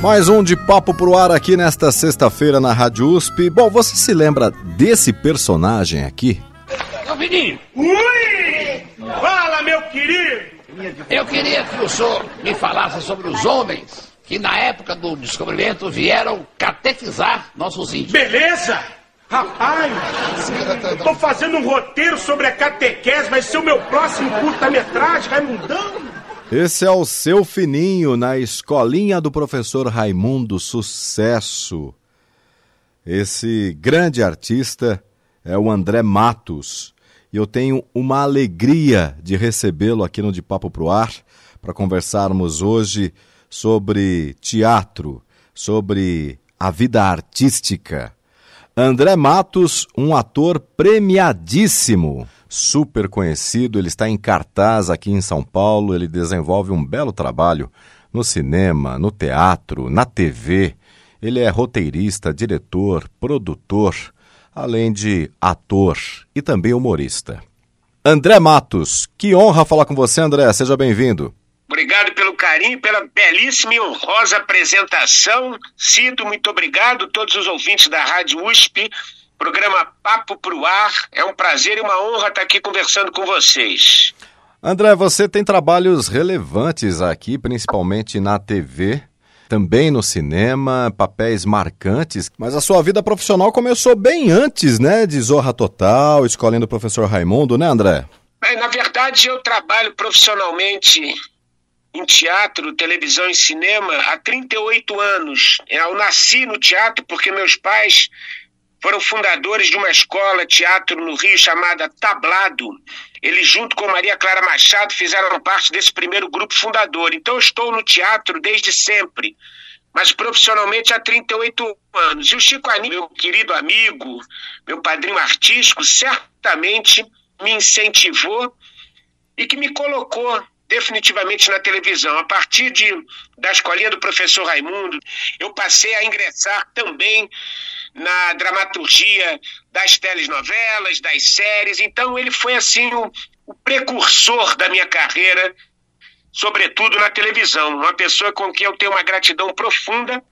Mais um de papo pro ar aqui nesta sexta-feira na Rádio USP. Bom, você se lembra desse personagem aqui? Ô, Vininho! Ui! Fala, meu querido! Eu queria que o senhor me falasse sobre os homens que na época do descobrimento vieram catequizar nossos índios. Beleza? Rapaz, tô fazendo um roteiro sobre a catequese, vai ser o meu próximo curta-metragem, Raimundão. Esse é o seu fininho na escolinha do professor Raimundo Sucesso. Esse grande artista é o André Matos. E eu tenho uma alegria de recebê-lo aqui no De Papo Pro Ar para conversarmos hoje sobre teatro, sobre a vida artística. André Matos, um ator premiadíssimo super conhecido, ele está em cartaz aqui em São Paulo, ele desenvolve um belo trabalho no cinema, no teatro, na TV. Ele é roteirista, diretor, produtor, além de ator e também humorista. André Matos, que honra falar com você, André. Seja bem-vindo. Obrigado pelo carinho, pela belíssima e honrosa apresentação. Cito, muito obrigado. Todos os ouvintes da Rádio USP Programa Papo Pro Ar. É um prazer e uma honra estar aqui conversando com vocês. André, você tem trabalhos relevantes aqui, principalmente na TV, também no cinema, papéis marcantes, mas a sua vida profissional começou bem antes, né, de Zorra Total, escolhendo o professor Raimundo, né, André? Na verdade, eu trabalho profissionalmente em teatro, televisão e cinema há 38 anos. Eu nasci no teatro porque meus pais foram fundadores de uma escola teatro no Rio chamada Tablado. Eles, junto com Maria Clara Machado, fizeram parte desse primeiro grupo fundador. Então, estou no teatro desde sempre, mas profissionalmente há 38 anos. E o Chico Anísio, meu querido amigo, meu padrinho artístico, certamente me incentivou e que me colocou definitivamente na televisão. A partir de, da escolinha do professor Raimundo, eu passei a ingressar também na dramaturgia das telenovelas, das séries. Então ele foi assim o, o precursor da minha carreira, sobretudo na televisão. Uma pessoa com quem eu tenho uma gratidão profunda,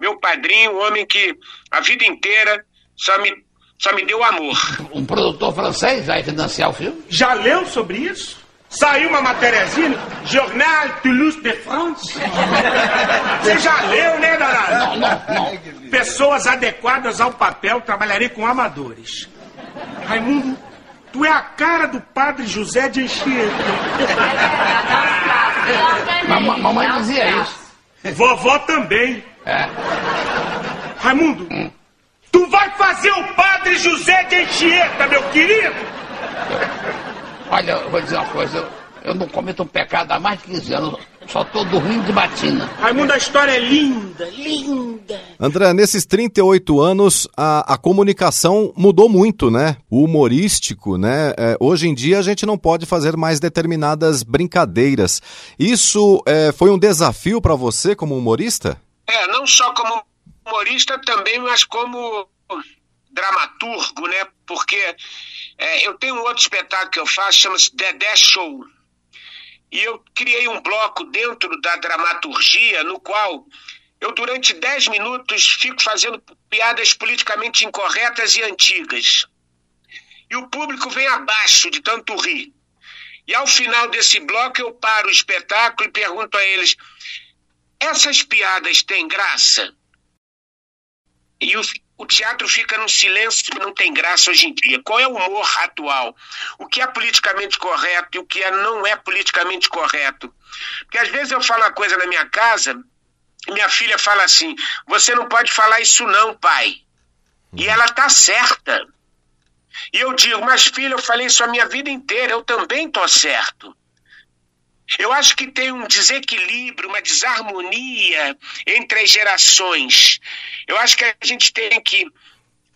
meu padrinho, um homem que a vida inteira só me, só me deu amor. Um produtor francês vai financiar o filme? Já leu sobre isso? Saiu uma matériazinha, Jornal Toulouse de France. Você já leu, né, danado? Não, não, não. Pessoas adequadas ao papel, trabalharei com amadores. Raimundo, tu é a cara do padre José de Anchieta. Mam- Mamãe dizia isso. Vovó também. É. Raimundo, tu vai fazer o padre José de Anchieta, meu querido? Olha, eu vou dizer uma coisa. Eu, eu não cometo um pecado há mais de 15 anos. Só tô dormindo de batina. Raimundo, a história é linda, linda. André, nesses 38 anos, a, a comunicação mudou muito, né? O humorístico, né? É, hoje em dia a gente não pode fazer mais determinadas brincadeiras. Isso é, foi um desafio para você como humorista? É, não só como humorista também, mas como dramaturgo, né? Porque é, eu tenho um outro espetáculo que eu faço, chama-se Dedé Show. E eu criei um bloco dentro da dramaturgia, no qual eu, durante 10 minutos, fico fazendo piadas politicamente incorretas e antigas. E o público vem abaixo de tanto rir. E ao final desse bloco, eu paro o espetáculo e pergunto a eles: essas piadas têm graça? E o, o teatro fica num silêncio que não tem graça hoje em dia. Qual é o humor atual? O que é politicamente correto e o que é, não é politicamente correto? Porque às vezes eu falo uma coisa na minha casa e minha filha fala assim: você não pode falar isso, não, pai. E ela tá certa. E eu digo, mas filha, eu falei isso a minha vida inteira, eu também tô certo. Eu acho que tem um desequilíbrio, uma desarmonia entre as gerações. Eu acho que a gente tem que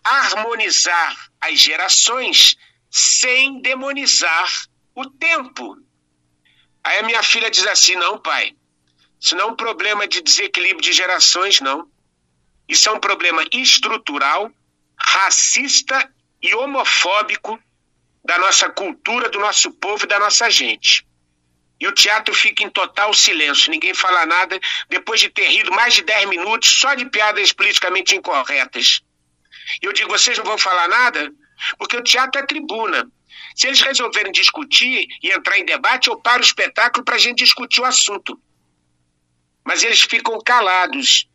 harmonizar as gerações sem demonizar o tempo. Aí a minha filha diz assim: não, pai, isso não é um problema de desequilíbrio de gerações, não. Isso é um problema estrutural, racista e homofóbico da nossa cultura, do nosso povo e da nossa gente. E o teatro fica em total silêncio, ninguém fala nada, depois de ter rido mais de 10 minutos só de piadas politicamente incorretas. Eu digo, vocês não vão falar nada? Porque o teatro é tribuna. Se eles resolverem discutir e entrar em debate, eu paro o espetáculo para a gente discutir o assunto. Mas eles ficam calados.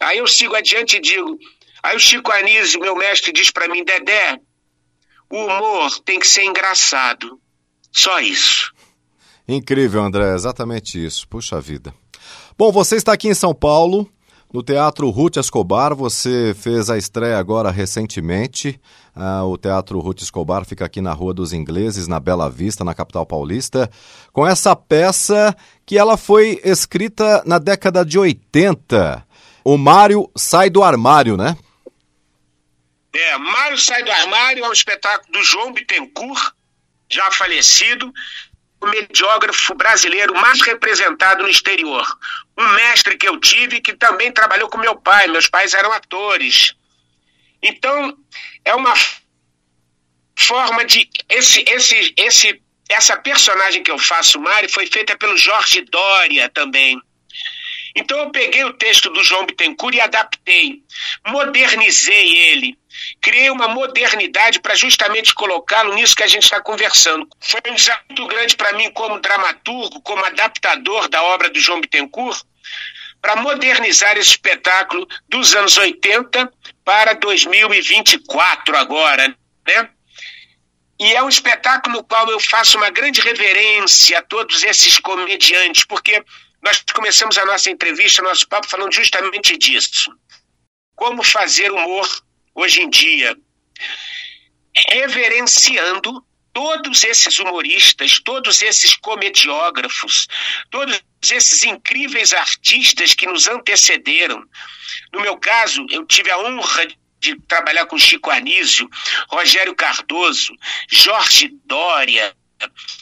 Aí eu sigo adiante e digo. Aí o Chico Anísio, meu mestre, diz para mim: Dedé, o humor tem que ser engraçado. Só isso. Incrível, André, exatamente isso. Puxa vida. Bom, você está aqui em São Paulo, no Teatro Ruth Escobar. Você fez a estreia agora recentemente. Ah, o Teatro Ruth Escobar fica aqui na Rua dos Ingleses, na Bela Vista, na capital paulista, com essa peça que ela foi escrita na década de 80. O Mário sai do armário, né? É, Mário sai do armário é um espetáculo do João Bittencourt, já falecido, o mediógrafo brasileiro mais representado no exterior. Um mestre que eu tive que também trabalhou com meu pai, meus pais eram atores. Então, é uma forma de. Esse, esse, esse, essa personagem que eu faço, Mari, foi feita pelo Jorge Dória também. Então eu peguei o texto do João Bittencourt e adaptei, modernizei ele, criei uma modernidade para justamente colocá-lo nisso que a gente está conversando. Foi um desafio muito grande para mim como dramaturgo, como adaptador da obra do João Bittencourt, para modernizar esse espetáculo dos anos 80 para 2024 agora, né? E é um espetáculo no qual eu faço uma grande reverência a todos esses comediantes, porque nós começamos a nossa entrevista, nosso papo, falando justamente disso. Como fazer humor hoje em dia, reverenciando todos esses humoristas, todos esses comediógrafos, todos esses incríveis artistas que nos antecederam. No meu caso, eu tive a honra de trabalhar com Chico Anísio, Rogério Cardoso, Jorge Dória,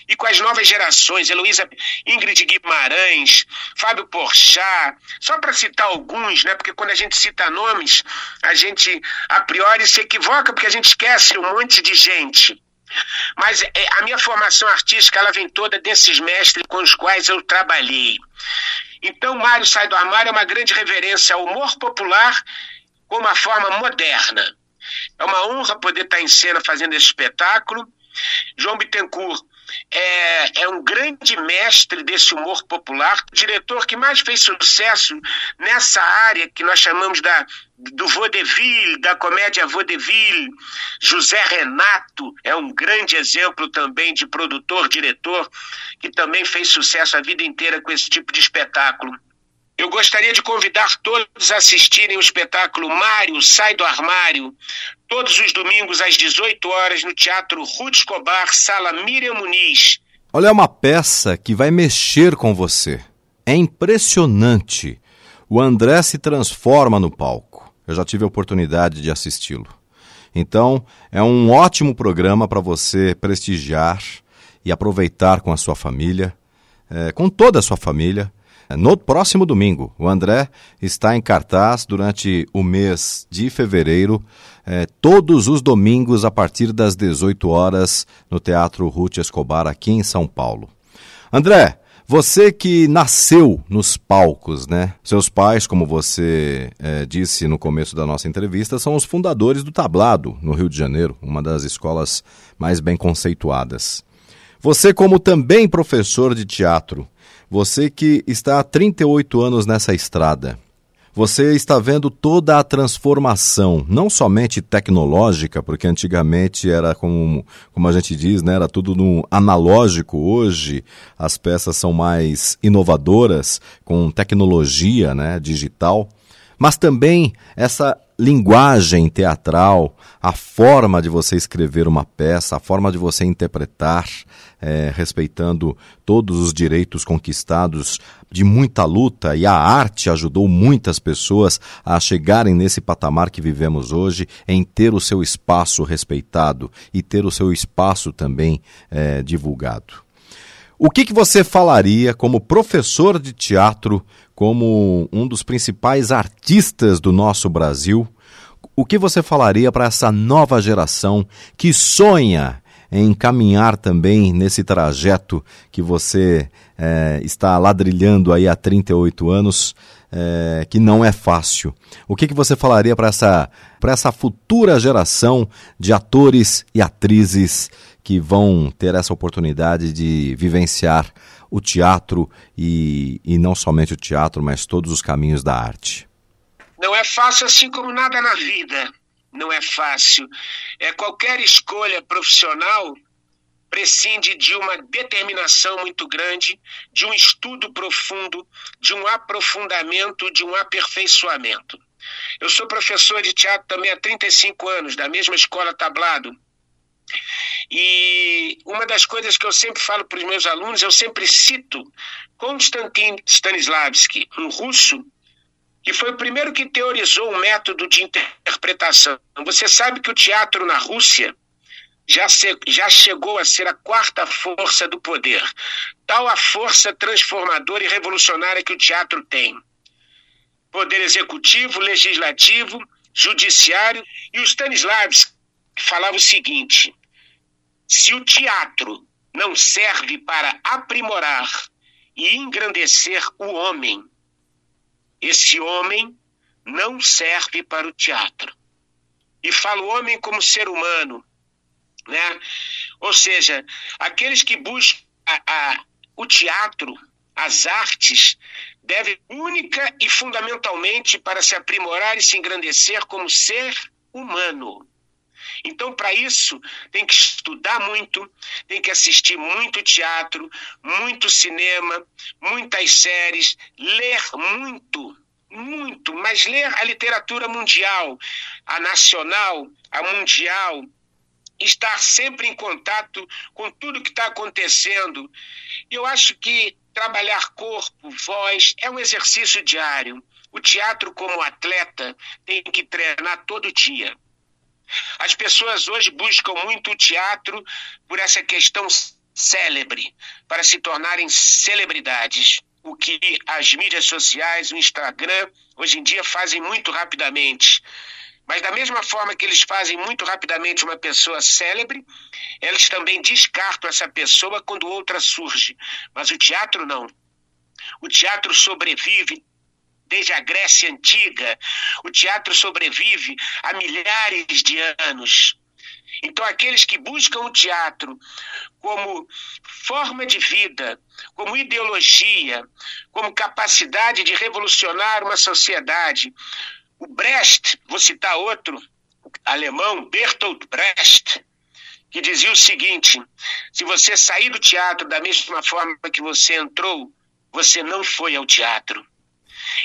e com as novas gerações, Heloísa Ingrid Guimarães, Fábio Porchat, só para citar alguns, né? Porque quando a gente cita nomes, a gente a priori se equivoca porque a gente esquece um monte de gente. Mas é, a minha formação artística ela vem toda desses mestres com os quais eu trabalhei. Então, Mário Sai do Armário é uma grande reverência ao humor popular com uma forma moderna. É uma honra poder estar em cena fazendo esse espetáculo. João Bittencourt é, é, um grande mestre desse humor popular, diretor que mais fez sucesso nessa área que nós chamamos da, do vaudeville, da comédia vaudeville. José Renato é um grande exemplo também de produtor, diretor, que também fez sucesso a vida inteira com esse tipo de espetáculo. Eu gostaria de convidar todos a assistirem o espetáculo Mário Sai do Armário, todos os domingos às 18 horas no Teatro Ruth Escobar, Sala Miriam Muniz. Olha, é uma peça que vai mexer com você. É impressionante. O André se transforma no palco. Eu já tive a oportunidade de assisti-lo. Então, é um ótimo programa para você prestigiar e aproveitar com a sua família, é, com toda a sua família no próximo domingo. O André está em cartaz durante o mês de fevereiro, eh, todos os domingos a partir das 18 horas no Teatro Ruth Escobar, aqui em São Paulo. André, você que nasceu nos palcos, né? Seus pais, como você eh, disse no começo da nossa entrevista, são os fundadores do Tablado, no Rio de Janeiro, uma das escolas mais bem conceituadas. Você, como também professor de teatro, você que está há 38 anos nessa estrada, você está vendo toda a transformação, não somente tecnológica, porque antigamente era como, como a gente diz, né, era tudo no analógico. Hoje as peças são mais inovadoras, com tecnologia né, digital, mas também essa linguagem teatral, a forma de você escrever uma peça, a forma de você interpretar, é, respeitando todos os direitos conquistados de muita luta e a arte ajudou muitas pessoas a chegarem nesse patamar que vivemos hoje, em ter o seu espaço respeitado e ter o seu espaço também é, divulgado. O que, que você falaria como professor de teatro, como um dos principais artistas do nosso Brasil? O que você falaria para essa nova geração que sonha em caminhar também nesse trajeto que você é, está ladrilhando aí há 38 anos, é, que não é fácil. O que, que você falaria para essa, essa futura geração de atores e atrizes que vão ter essa oportunidade de vivenciar o teatro e, e não somente o teatro, mas todos os caminhos da arte? Não é fácil assim como nada na vida. Não é fácil. É qualquer escolha profissional prescinde de uma determinação muito grande, de um estudo profundo, de um aprofundamento, de um aperfeiçoamento. Eu sou professor de teatro também há 35 anos, da mesma escola Tablado. E uma das coisas que eu sempre falo para os meus alunos, eu sempre cito Konstantin Stanislavski, um russo, que foi o primeiro que teorizou o método de interpretação. Você sabe que o teatro na Rússia já, se, já chegou a ser a quarta força do poder. Tal a força transformadora e revolucionária que o teatro tem. Poder executivo, legislativo, judiciário. E o Stanislavski falava o seguinte: se o teatro não serve para aprimorar e engrandecer o homem, esse homem não serve para o teatro. E falo homem como ser humano, né? Ou seja, aqueles que buscam a, a, o teatro, as artes, devem única e fundamentalmente para se aprimorar e se engrandecer como ser humano. Então, para isso, tem que estudar muito, tem que assistir muito teatro, muito cinema, muitas séries, ler muito, muito, mas ler a literatura mundial, a nacional, a mundial, estar sempre em contato com tudo que está acontecendo. Eu acho que trabalhar corpo, voz, é um exercício diário. O teatro, como atleta, tem que treinar todo dia. As pessoas hoje buscam muito o teatro por essa questão célebre, para se tornarem celebridades. O que as mídias sociais, o Instagram, hoje em dia fazem muito rapidamente. Mas da mesma forma que eles fazem muito rapidamente uma pessoa célebre, eles também descartam essa pessoa quando outra surge. Mas o teatro não. O teatro sobrevive desde a Grécia Antiga. O teatro sobrevive há milhares de anos. Então, aqueles que buscam o teatro como forma de vida, como ideologia, como capacidade de revolucionar uma sociedade. O Brecht, vou citar outro, alemão, Bertolt Brecht, que dizia o seguinte: se você sair do teatro da mesma forma que você entrou, você não foi ao teatro.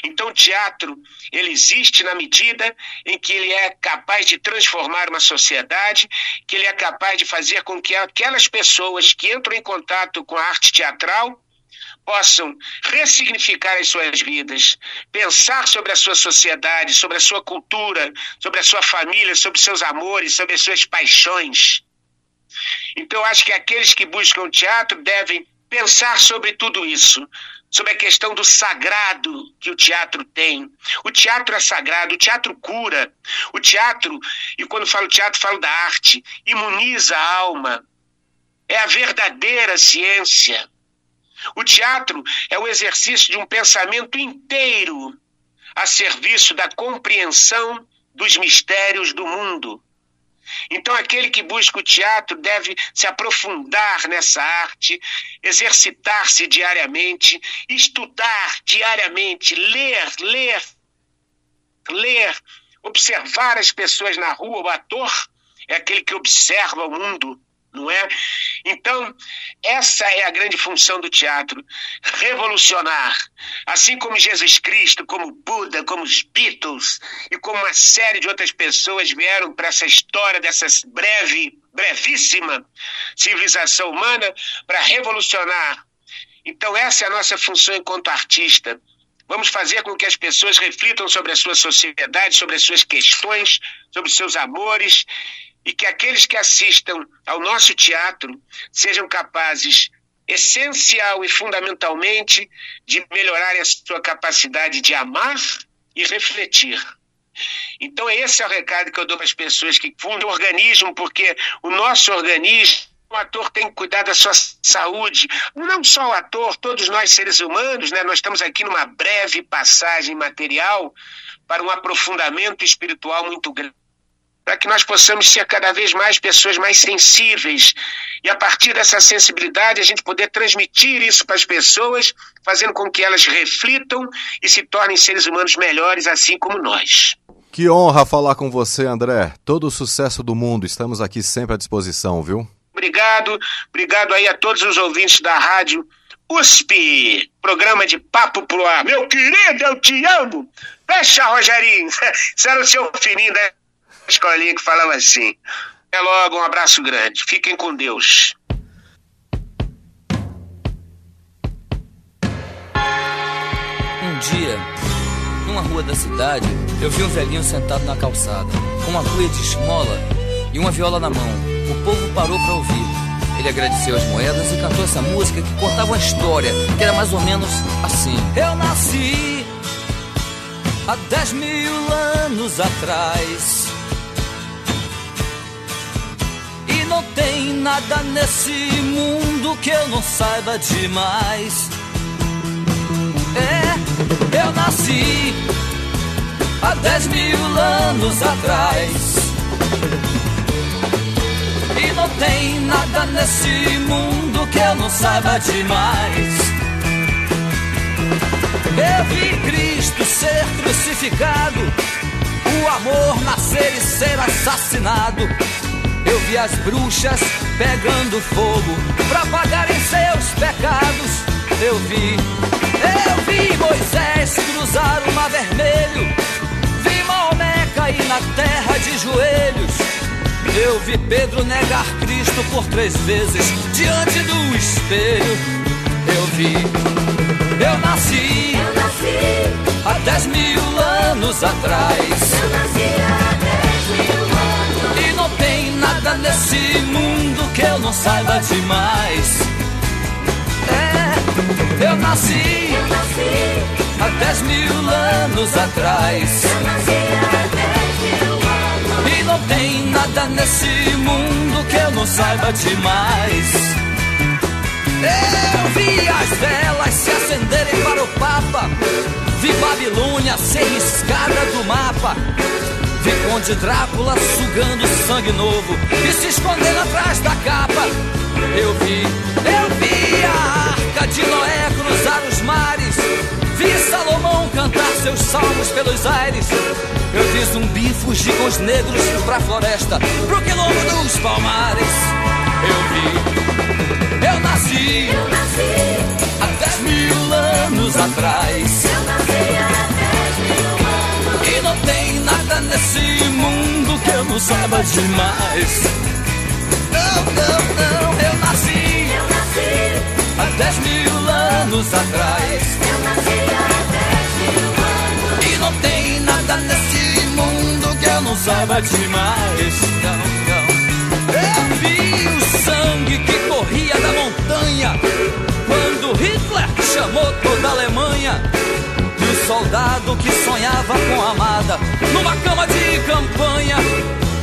Então, o teatro ele existe na medida em que ele é capaz de transformar uma sociedade, que ele é capaz de fazer com que aquelas pessoas que entram em contato com a arte teatral possam ressignificar as suas vidas, pensar sobre a sua sociedade, sobre a sua cultura, sobre a sua família, sobre seus amores, sobre as suas paixões. Então, acho que aqueles que buscam teatro devem pensar sobre tudo isso, sobre a questão do sagrado que o teatro tem. O teatro é sagrado, o teatro cura. O teatro, e quando falo teatro, falo da arte, imuniza a alma. É a verdadeira ciência. O teatro é o exercício de um pensamento inteiro a serviço da compreensão dos mistérios do mundo. Então, aquele que busca o teatro deve se aprofundar nessa arte, exercitar-se diariamente, estudar diariamente, ler, ler, ler, observar as pessoas na rua. O ator é aquele que observa o mundo, não é? Então, essa é a grande função do teatro, revolucionar. Assim como Jesus Cristo, como Buda, como os Beatles e como uma série de outras pessoas vieram para essa história dessa breve, brevíssima civilização humana para revolucionar. Então, essa é a nossa função enquanto artista. Vamos fazer com que as pessoas reflitam sobre a sua sociedade, sobre as suas questões, sobre seus amores e que aqueles que assistam ao nosso teatro sejam capazes, essencial e fundamentalmente, de melhorar a sua capacidade de amar e refletir. Então, esse é o recado que eu dou para as pessoas que fundam o organismo, porque o nosso organismo o ator tem que cuidar da sua saúde. Não só o ator, todos nós seres humanos, né? Nós estamos aqui numa breve passagem material para um aprofundamento espiritual muito grande para que nós possamos ser cada vez mais pessoas mais sensíveis e a partir dessa sensibilidade a gente poder transmitir isso para as pessoas, fazendo com que elas reflitam e se tornem seres humanos melhores, assim como nós. Que honra falar com você, André. Todo o sucesso do mundo. Estamos aqui sempre à disposição, viu? Obrigado, obrigado aí a todos os ouvintes da rádio USP, programa de Papo Pro Ar. Meu querido, eu te amo. Fecha, Rogerinho. Isso era o seu fininho da escolinha que falava assim. Até logo, um abraço grande. Fiquem com Deus. Um dia, numa rua da cidade, eu vi um velhinho sentado na calçada, com uma cuia de esmola e uma viola na mão. O povo parou para ouvir. Ele agradeceu as moedas e cantou essa música que contava uma história que era mais ou menos assim: Eu nasci há dez mil anos atrás. Tem nada nesse mundo que eu não saiba demais. É, eu nasci há dez mil anos atrás. E não tem nada nesse mundo que eu não saiba demais. Eu vi Cristo ser crucificado, o amor nascer e ser assassinado. Eu vi as bruxas pegando fogo para pagarem seus pecados. Eu vi, eu vi Moisés cruzar o mar vermelho. Vi Maomé cair na terra de joelhos. Eu vi Pedro negar Cristo por três vezes diante do espelho. Eu vi, eu nasci, Eu nasci, há dez mil anos atrás. eu nasci há nada nesse mundo que eu não saiba demais. É, eu nasci Eu nasci, há dez mil anos atrás. eu nasci há mil anos. E não tem nada nesse mundo que eu não saiba demais. Eu vi as velas se acenderem para o Papa. Vi Babilônia ser riscada do mapa. Vi Conde Drácula sugando sangue novo e se escondendo atrás da capa. Eu vi, eu vi a arca de Noé cruzar os mares. Vi Salomão cantar seus salmos pelos aires. Eu vi zumbi fugir com os negros pra floresta, pro quilombo dos palmares. Eu vi, eu nasci Eu nasci, há dez mil anos atrás. eu nasci há não tem nada nesse mundo que eu não saiba demais. Não, não, não, eu nasci Eu nasci, há dez mil anos atrás. eu nasci há dez mil anos. E não tem nada nesse mundo que eu não saiba demais. Não, não. Eu vi o sangue que corria da montanha quando Hitler chamou toda a Alemanha. Soldado que sonhava com a amada numa cama de campanha.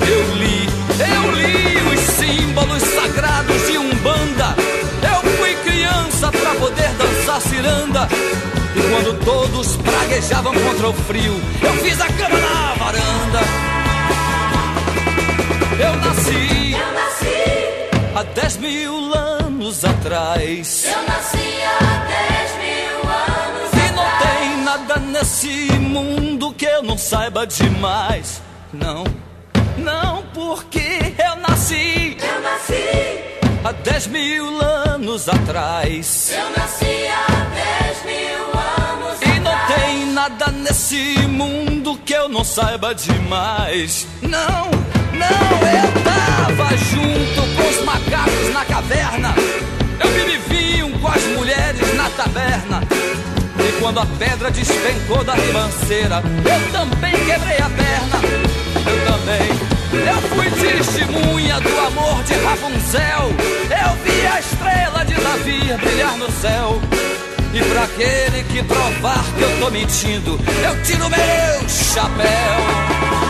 Eu li, eu li os símbolos sagrados de Umbanda. Eu fui criança pra poder dançar ciranda. E quando todos praguejavam contra o frio, eu fiz a cama na varanda. Eu nasci Eu nasci, há dez mil anos atrás. eu nasci nesse mundo que eu não saiba demais. Não, não, porque eu nasci Eu nasci, há dez mil anos atrás. Eu nasci há dez mil anos E não atrás. tem nada nesse mundo que eu não saiba demais. Não, não, eu tava junto com os macacos na caverna. Eu vinho com as mulheres na taberna. Quando a pedra despencou da ribanceira, eu também quebrei a perna. Eu também. Eu fui testemunha do amor de Rapunzel. Eu vi a estrela de Davi brilhar no céu. E pra aquele que provar que eu tô mentindo, eu tiro meu chapéu.